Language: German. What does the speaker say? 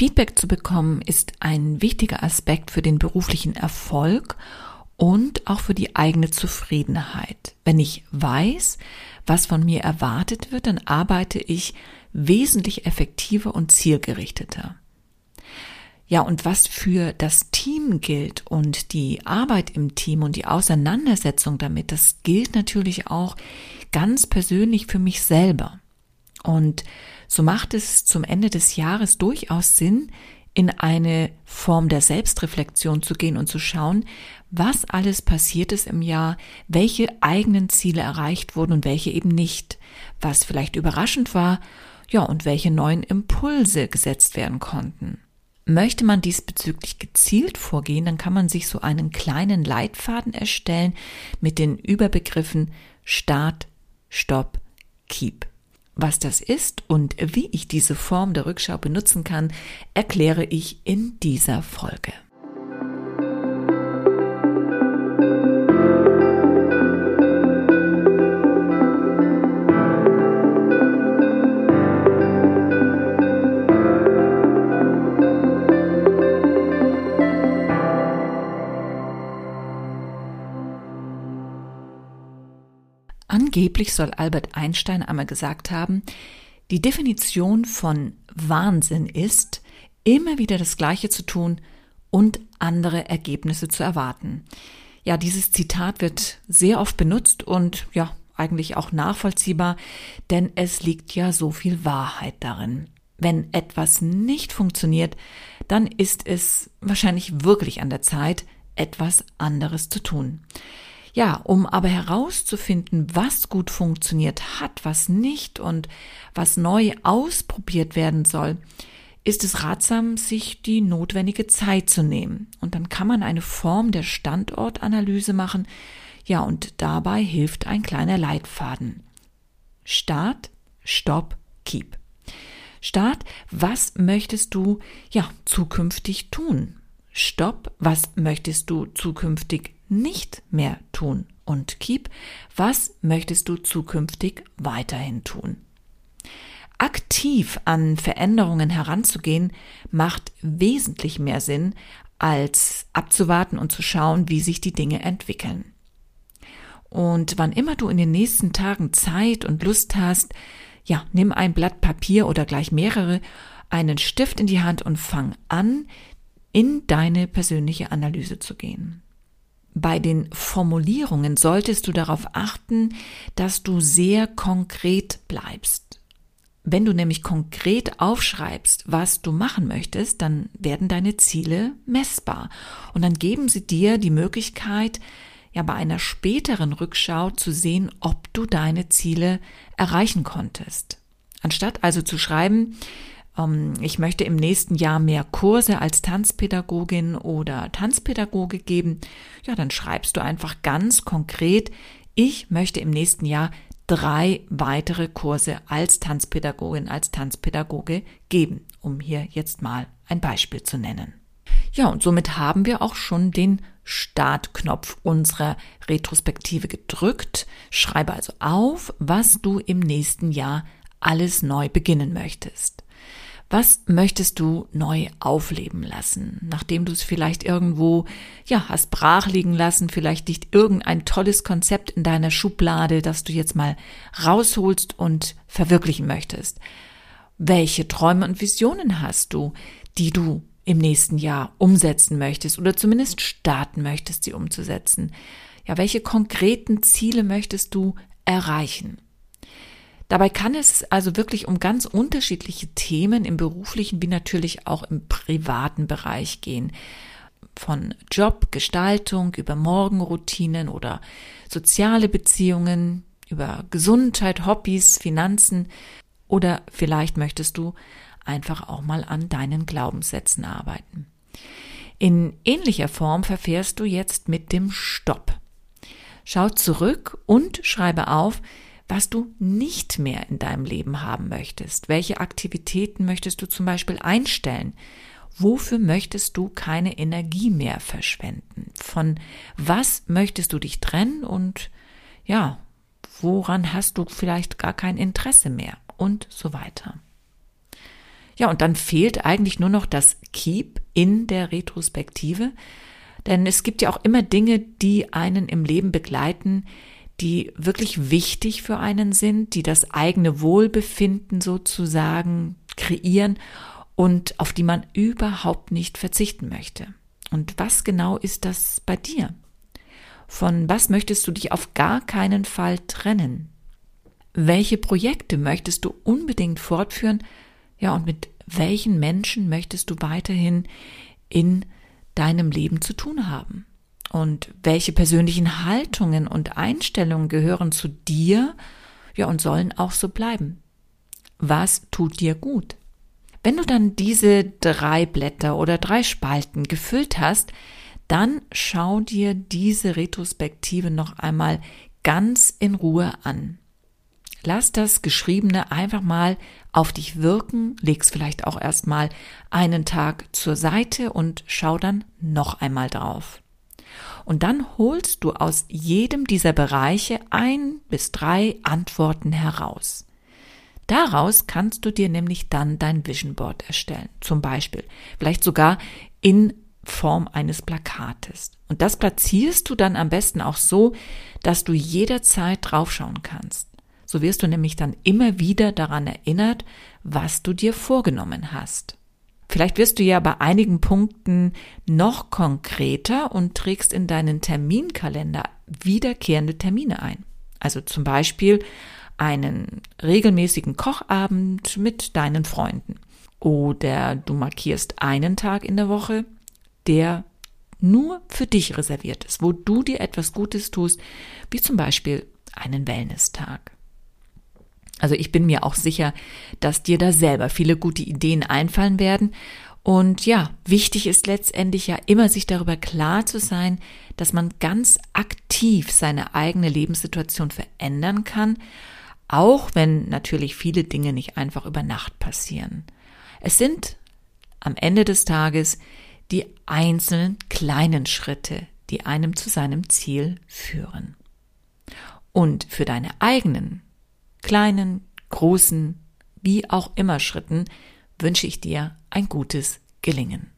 Feedback zu bekommen ist ein wichtiger Aspekt für den beruflichen Erfolg und auch für die eigene Zufriedenheit. Wenn ich weiß, was von mir erwartet wird, dann arbeite ich wesentlich effektiver und zielgerichteter. Ja, und was für das Team gilt und die Arbeit im Team und die Auseinandersetzung damit, das gilt natürlich auch ganz persönlich für mich selber. Und so macht es zum Ende des Jahres durchaus Sinn, in eine Form der Selbstreflexion zu gehen und zu schauen, was alles passiert ist im Jahr, welche eigenen Ziele erreicht wurden und welche eben nicht, was vielleicht überraschend war, ja, und welche neuen Impulse gesetzt werden konnten. Möchte man diesbezüglich gezielt vorgehen, dann kann man sich so einen kleinen Leitfaden erstellen mit den Überbegriffen Start, Stopp, Keep. Was das ist und wie ich diese Form der Rückschau benutzen kann, erkläre ich in dieser Folge. Angeblich soll Albert Einstein einmal gesagt haben, die Definition von Wahnsinn ist, immer wieder das Gleiche zu tun und andere Ergebnisse zu erwarten. Ja, dieses Zitat wird sehr oft benutzt und ja, eigentlich auch nachvollziehbar, denn es liegt ja so viel Wahrheit darin. Wenn etwas nicht funktioniert, dann ist es wahrscheinlich wirklich an der Zeit, etwas anderes zu tun. Ja, um aber herauszufinden, was gut funktioniert hat, was nicht und was neu ausprobiert werden soll, ist es ratsam, sich die notwendige Zeit zu nehmen. Und dann kann man eine Form der Standortanalyse machen. Ja, und dabei hilft ein kleiner Leitfaden. Start, Stopp, Keep. Start, was möchtest du ja zukünftig tun? Stopp, was möchtest du zukünftig nicht mehr tun? Und Keep, was möchtest du zukünftig weiterhin tun? Aktiv an Veränderungen heranzugehen, macht wesentlich mehr Sinn, als abzuwarten und zu schauen, wie sich die Dinge entwickeln. Und wann immer du in den nächsten Tagen Zeit und Lust hast, ja, nimm ein Blatt Papier oder gleich mehrere, einen Stift in die Hand und fang an, in deine persönliche Analyse zu gehen. Bei den Formulierungen solltest du darauf achten, dass du sehr konkret bleibst. Wenn du nämlich konkret aufschreibst, was du machen möchtest, dann werden deine Ziele messbar und dann geben sie dir die Möglichkeit, ja bei einer späteren Rückschau zu sehen, ob du deine Ziele erreichen konntest. Anstatt also zu schreiben, ich möchte im nächsten Jahr mehr Kurse als Tanzpädagogin oder Tanzpädagoge geben, ja, dann schreibst du einfach ganz konkret, ich möchte im nächsten Jahr drei weitere Kurse als Tanzpädagogin, als Tanzpädagoge geben, um hier jetzt mal ein Beispiel zu nennen. Ja, und somit haben wir auch schon den Startknopf unserer Retrospektive gedrückt. Schreibe also auf, was du im nächsten Jahr alles neu beginnen möchtest. Was möchtest du neu aufleben lassen, nachdem du es vielleicht irgendwo, ja, hast brach liegen lassen, vielleicht liegt irgendein tolles Konzept in deiner Schublade, das du jetzt mal rausholst und verwirklichen möchtest? Welche Träume und Visionen hast du, die du im nächsten Jahr umsetzen möchtest oder zumindest starten möchtest, sie umzusetzen? Ja, welche konkreten Ziele möchtest du erreichen? Dabei kann es also wirklich um ganz unterschiedliche Themen im beruflichen wie natürlich auch im privaten Bereich gehen. Von Job, Gestaltung über Morgenroutinen oder soziale Beziehungen, über Gesundheit, Hobbys, Finanzen oder vielleicht möchtest du einfach auch mal an deinen Glaubenssätzen arbeiten. In ähnlicher Form verfährst du jetzt mit dem Stopp. Schau zurück und schreibe auf, was du nicht mehr in deinem Leben haben möchtest. Welche Aktivitäten möchtest du zum Beispiel einstellen? Wofür möchtest du keine Energie mehr verschwenden? Von was möchtest du dich trennen und ja, woran hast du vielleicht gar kein Interesse mehr und so weiter. Ja, und dann fehlt eigentlich nur noch das Keep in der Retrospektive. Denn es gibt ja auch immer Dinge, die einen im Leben begleiten, die wirklich wichtig für einen sind, die das eigene Wohlbefinden sozusagen kreieren und auf die man überhaupt nicht verzichten möchte. Und was genau ist das bei dir? Von was möchtest du dich auf gar keinen Fall trennen? Welche Projekte möchtest du unbedingt fortführen? Ja, und mit welchen Menschen möchtest du weiterhin in deinem Leben zu tun haben? Und welche persönlichen Haltungen und Einstellungen gehören zu dir, ja, und sollen auch so bleiben? Was tut dir gut? Wenn du dann diese drei Blätter oder drei Spalten gefüllt hast, dann schau dir diese Retrospektive noch einmal ganz in Ruhe an. Lass das Geschriebene einfach mal auf dich wirken, leg's vielleicht auch erstmal einen Tag zur Seite und schau dann noch einmal drauf. Und dann holst du aus jedem dieser Bereiche ein bis drei Antworten heraus. Daraus kannst du dir nämlich dann dein Vision Board erstellen. Zum Beispiel. Vielleicht sogar in Form eines Plakates. Und das platzierst du dann am besten auch so, dass du jederzeit draufschauen kannst. So wirst du nämlich dann immer wieder daran erinnert, was du dir vorgenommen hast. Vielleicht wirst du ja bei einigen Punkten noch konkreter und trägst in deinen Terminkalender wiederkehrende Termine ein. Also zum Beispiel einen regelmäßigen Kochabend mit deinen Freunden. Oder du markierst einen Tag in der Woche, der nur für dich reserviert ist, wo du dir etwas Gutes tust, wie zum Beispiel einen Wellness-Tag. Also ich bin mir auch sicher, dass dir da selber viele gute Ideen einfallen werden. Und ja, wichtig ist letztendlich ja immer sich darüber klar zu sein, dass man ganz aktiv seine eigene Lebenssituation verändern kann, auch wenn natürlich viele Dinge nicht einfach über Nacht passieren. Es sind am Ende des Tages die einzelnen kleinen Schritte, die einem zu seinem Ziel führen. Und für deine eigenen kleinen, großen, wie auch immer Schritten wünsche ich dir ein gutes Gelingen.